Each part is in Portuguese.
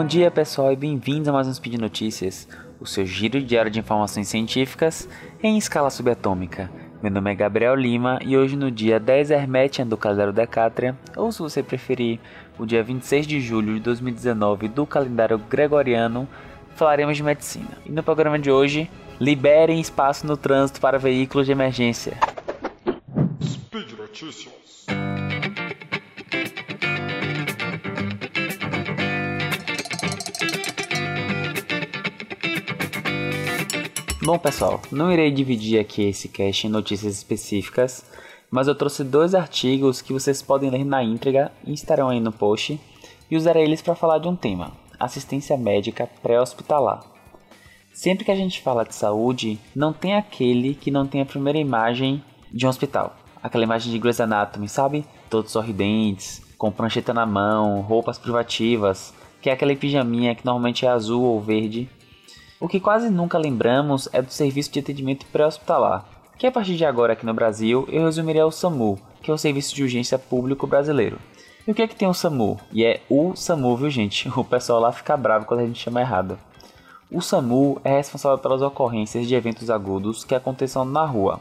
Bom dia pessoal e bem-vindos a mais um Speed Notícias, o seu giro diário de informações científicas em escala subatômica. Meu nome é Gabriel Lima e hoje no dia 10 Hermetian do calendário Decátria, ou se você preferir, o dia 26 de julho de 2019 do calendário Gregoriano, falaremos de medicina. E no programa de hoje, liberem espaço no trânsito para veículos de emergência. Speed Notícias. Bom pessoal, não irei dividir aqui esse cast em notícias específicas, mas eu trouxe dois artigos que vocês podem ler na íntegra e estarão aí no post, e usarei eles para falar de um tema: assistência médica pré-hospitalar. Sempre que a gente fala de saúde, não tem aquele que não tem a primeira imagem de um hospital. Aquela imagem de Grey's Anatomy, sabe? Todos sorridentes, com prancheta na mão, roupas privativas, que é aquela pijaminha que normalmente é azul ou verde o que quase nunca lembramos é do serviço de atendimento pré-hospitalar, que a partir de agora aqui no Brasil eu resumirei ao SAMU, que é o Serviço de Urgência Público Brasileiro. E o que é que tem o SAMU? E é o SAMU, viu gente? O pessoal lá fica bravo quando a gente chama errado. O SAMU é responsável pelas ocorrências de eventos agudos que aconteçam na rua,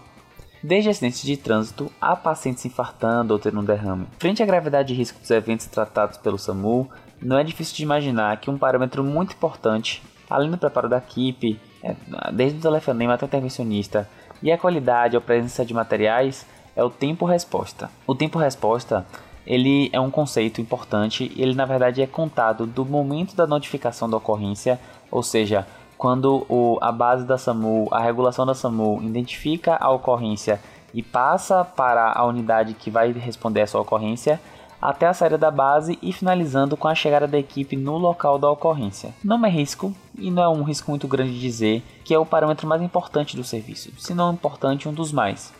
desde acidentes de trânsito a pacientes infartando ou tendo um derrame. Frente à gravidade e risco dos eventos tratados pelo SAMU, não é difícil de imaginar que um parâmetro muito importante além do preparo da equipe, é, desde o telefonema até o intervencionista, e a qualidade ou presença de materiais, é o tempo-resposta. O tempo-resposta ele é um conceito importante ele na verdade é contado do momento da notificação da ocorrência, ou seja, quando o, a base da SAMU, a regulação da SAMU identifica a ocorrência e passa para a unidade que vai responder essa ocorrência, até a saída da base e finalizando com a chegada da equipe no local da ocorrência. Não é risco, e não é um risco muito grande de dizer, que é o parâmetro mais importante do serviço, se não importante, um dos mais.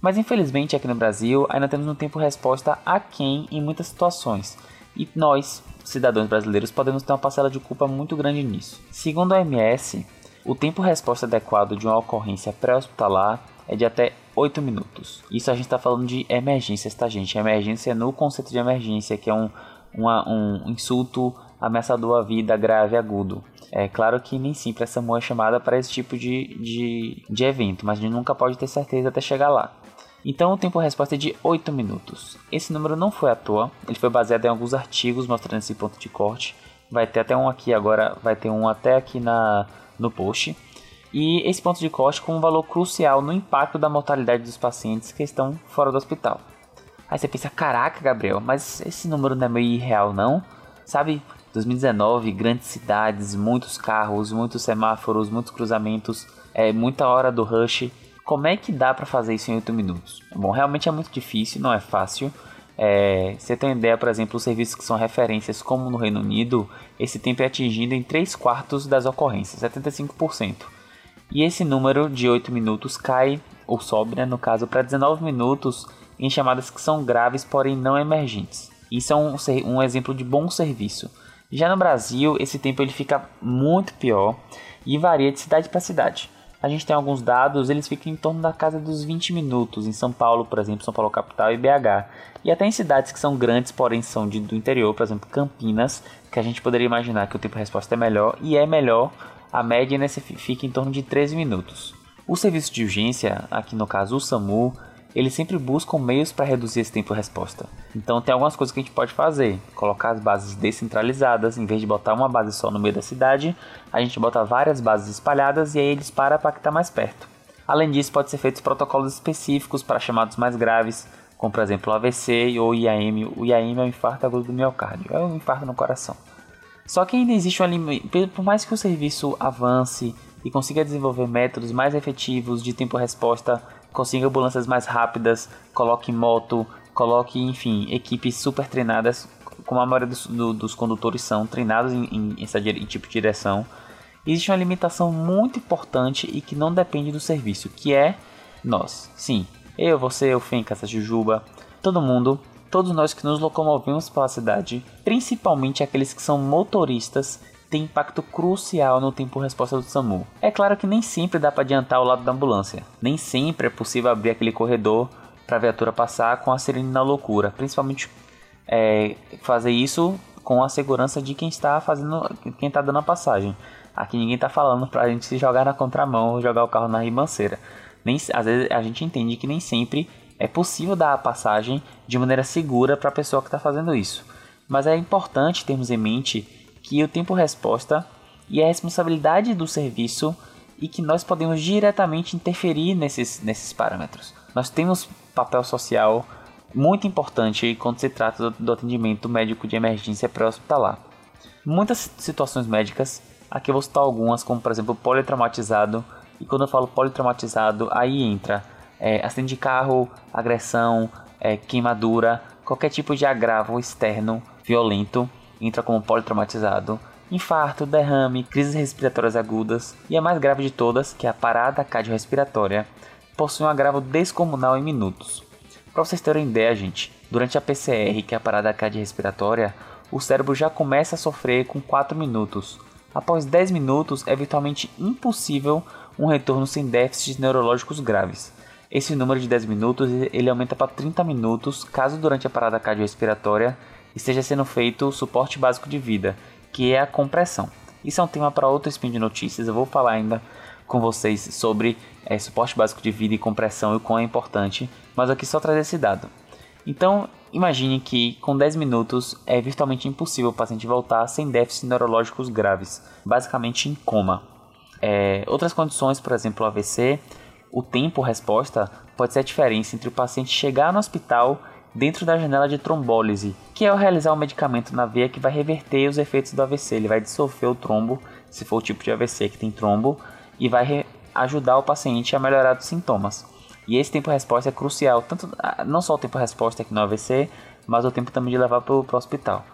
Mas infelizmente aqui no Brasil ainda temos um tempo resposta aquém em muitas situações, e nós, cidadãos brasileiros, podemos ter uma parcela de culpa muito grande nisso. Segundo a OMS, o tempo resposta adequado de uma ocorrência pré-hospitalar é de até 8 minutos. Isso a gente está falando de emergências, tá, gente? Emergência no conceito de emergência, que é um, uma, um insulto ameaçador à vida grave agudo. É claro que nem sempre essa SAMU é chamada para esse tipo de, de, de evento, mas a gente nunca pode ter certeza até chegar lá. Então o tempo de resposta é de 8 minutos. Esse número não foi à toa, ele foi baseado em alguns artigos mostrando esse ponto de corte. Vai ter até um aqui agora, vai ter um até aqui na, no post e esse ponto de corte com um valor crucial no impacto da mortalidade dos pacientes que estão fora do hospital. Aí você pensa, caraca, Gabriel, mas esse número não é meio irreal, não? Sabe, 2019, grandes cidades, muitos carros, muitos semáforos, muitos cruzamentos, é, muita hora do rush. Como é que dá para fazer isso em 8 minutos? Bom, realmente é muito difícil, não é fácil. É, você tem ideia, por exemplo, os serviços que são referências, como no Reino Unido, esse tempo é atingido em 3 quartos das ocorrências, 75%. E esse número de 8 minutos cai, ou sobe, né, no caso, para 19 minutos em chamadas que são graves, porém não emergentes. Isso é um, um exemplo de bom serviço. Já no Brasil, esse tempo ele fica muito pior e varia de cidade para cidade. A gente tem alguns dados, eles ficam em torno da casa dos 20 minutos, em São Paulo, por exemplo, São Paulo capital e BH. E até em cidades que são grandes, porém são de, do interior, por exemplo, Campinas, que a gente poderia imaginar que o tempo de resposta é melhor, e é melhor a média nesse fica em torno de 13 minutos. O serviço de urgência, aqui no caso o SAMU, eles sempre buscam meios para reduzir esse tempo de resposta. Então tem algumas coisas que a gente pode fazer. Colocar as bases descentralizadas, em vez de botar uma base só no meio da cidade, a gente bota várias bases espalhadas e aí eles param para que está mais perto. Além disso, pode ser feitos protocolos específicos para chamados mais graves, como por exemplo AVC ou IAM. O IAM é o infarto agudo do miocárdio, é o infarto no coração. Só que ainda existe um limite, por mais que o serviço avance e consiga desenvolver métodos mais efetivos de tempo-resposta, consiga ambulâncias mais rápidas, coloque moto, coloque, enfim, equipes super treinadas, como a maioria dos, do, dos condutores são treinados em, em, essa, em tipo de direção, existe uma limitação muito importante e que não depende do serviço, que é nós. Sim, eu, você, o Fencas, a Jujuba, todo mundo todos nós que nos locomovemos pela cidade, principalmente aqueles que são motoristas, têm impacto crucial no tempo-resposta do SAMU. É claro que nem sempre dá para adiantar o lado da ambulância, nem sempre é possível abrir aquele corredor para a viatura passar com a sirene na loucura, principalmente é, fazer isso com a segurança de quem está fazendo, quem está dando a passagem. Aqui ninguém está falando para a gente se jogar na contramão ou jogar o carro na ribanceira. Nem, às vezes a gente entende que nem sempre é possível dar a passagem de maneira segura para a pessoa que está fazendo isso. Mas é importante termos em mente que o tempo-resposta e a responsabilidade do serviço e que nós podemos diretamente interferir nesses, nesses parâmetros. Nós temos papel social muito importante quando se trata do, do atendimento médico de emergência pré-hospitalar. Muitas situações médicas, aqui eu vou citar algumas, como por exemplo politraumatizado, e quando eu falo politraumatizado, aí entra é, acidente de carro, agressão, é, queimadura, qualquer tipo de agravo externo violento entra como politraumatizado. Infarto, derrame, crises respiratórias agudas e a mais grave de todas, que é a parada cardiorrespiratória, possui um agravo descomunal em minutos. Para vocês terem ideia, gente, durante a PCR, que é a parada cardiorrespiratória, o cérebro já começa a sofrer com 4 minutos. Após 10 minutos, é virtualmente impossível um retorno sem déficits neurológicos graves. Esse número de 10 minutos ele aumenta para 30 minutos caso durante a parada cardiorrespiratória esteja sendo feito o suporte básico de vida, que é a compressão. Isso é um tema para outro spin de notícias, eu vou falar ainda com vocês sobre é, suporte básico de vida e compressão e o quão é importante, mas aqui só trazer esse dado. Então, imagine que com 10 minutos é virtualmente impossível o paciente voltar sem déficits neurológicos graves, basicamente em coma. É, outras condições, por exemplo, AVC, o tempo-resposta pode ser a diferença entre o paciente chegar no hospital dentro da janela de trombólise, que é o realizar o medicamento na veia que vai reverter os efeitos do AVC. Ele vai dissolver o trombo, se for o tipo de AVC que tem trombo, e vai ajudar o paciente a melhorar os sintomas. E esse tempo-resposta é crucial, tanto não só o tempo-resposta aqui no AVC, mas o tempo também de levar para o hospital.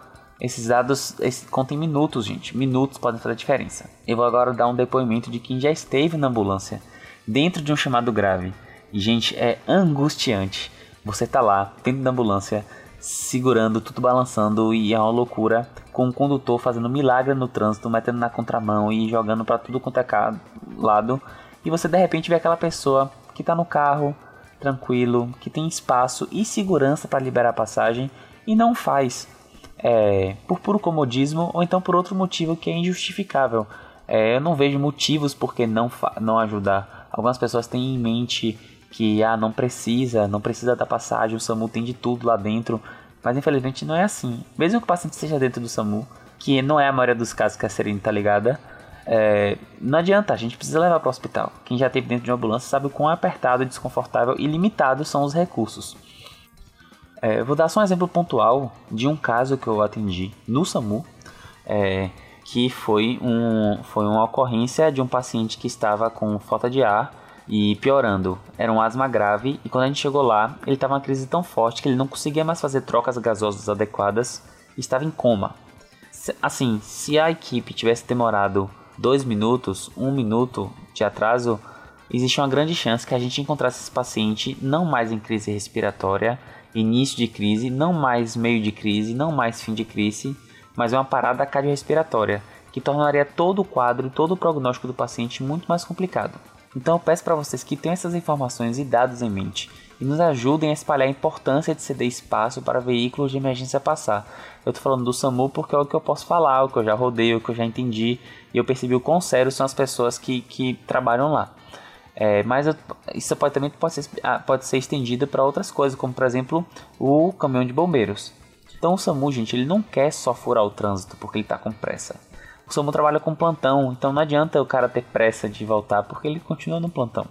Esses dados esse, contem minutos, gente. Minutos podem fazer a diferença. Eu vou agora dar um depoimento de quem já esteve na ambulância dentro de um chamado grave. E, gente, é angustiante. Você tá lá, dentro da ambulância, segurando, tudo balançando e é uma loucura, com o condutor fazendo milagre no trânsito, metendo na contramão e jogando para tudo quanto é lado. E você de repente vê aquela pessoa que tá no carro, tranquilo, que tem espaço e segurança para liberar a passagem e não faz. É, por puro comodismo ou então por outro motivo que é injustificável. É, eu não vejo motivos por que não, não ajudar Algumas pessoas têm em mente que ah, não precisa, não precisa da passagem, o SAMU tem de tudo lá dentro. Mas infelizmente não é assim. Mesmo que o paciente esteja dentro do SAMU, que não é a maioria dos casos que a Serena tá ligada, é, não adianta, a gente precisa levar para o hospital. Quem já esteve dentro de uma ambulância sabe o quão apertado, desconfortável e limitado são os recursos. É, vou dar só um exemplo pontual de um caso que eu atendi no SAMU. É, que foi, um, foi uma ocorrência de um paciente que estava com falta de ar e piorando. Era um asma grave e quando a gente chegou lá, ele estava uma crise tão forte que ele não conseguia mais fazer trocas gasosas adequadas e estava em coma. Assim, se a equipe tivesse demorado dois minutos, um minuto de atraso, existe uma grande chance que a gente encontrasse esse paciente não mais em crise respiratória, início de crise, não mais meio de crise, não mais fim de crise, mas é uma parada cardiorrespiratória, que tornaria todo o quadro e todo o prognóstico do paciente muito mais complicado. Então eu peço para vocês que tenham essas informações e dados em mente e nos ajudem a espalhar a importância de ceder espaço para veículos de emergência passar. Eu estou falando do SAMU porque é o que eu posso falar, o que eu já rodei, o que eu já entendi e eu percebi o quão sério são as pessoas que, que trabalham lá. É, mas eu, isso pode, também pode ser, ah, pode ser estendido para outras coisas, como por exemplo o caminhão de bombeiros. Então o SAMU, gente, ele não quer só furar o trânsito porque ele tá com pressa. O SAMU trabalha com plantão, então não adianta o cara ter pressa de voltar porque ele continua no plantão.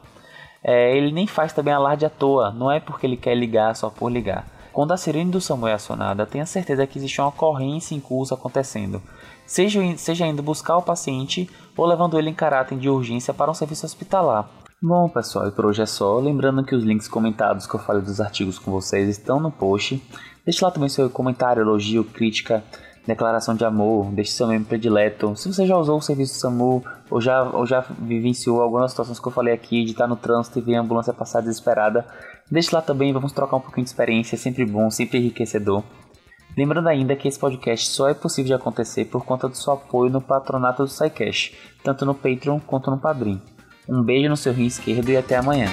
É, ele nem faz também alarde à toa, não é porque ele quer ligar só por ligar. Quando a sirene do SAMU é acionada, tenha certeza que existe uma ocorrência em curso acontecendo, seja, seja indo buscar o paciente ou levando ele em caráter de urgência para um serviço hospitalar. Bom, pessoal, e por hoje é só. Lembrando que os links comentados que eu falei dos artigos com vocês estão no post. Deixe lá também seu comentário, elogio, crítica, declaração de amor, deixe seu membro predileto. Se você já usou o serviço SAMU ou já, ou já vivenciou algumas situações que eu falei aqui, de estar no trânsito e ver a ambulância passar desesperada, deixe lá também, vamos trocar um pouquinho de experiência, é sempre bom, sempre enriquecedor. Lembrando ainda que esse podcast só é possível de acontecer por conta do seu apoio no patronato do SciCash, tanto no Patreon quanto no Padrim. Um beijo no seu rio esquerdo e até amanhã.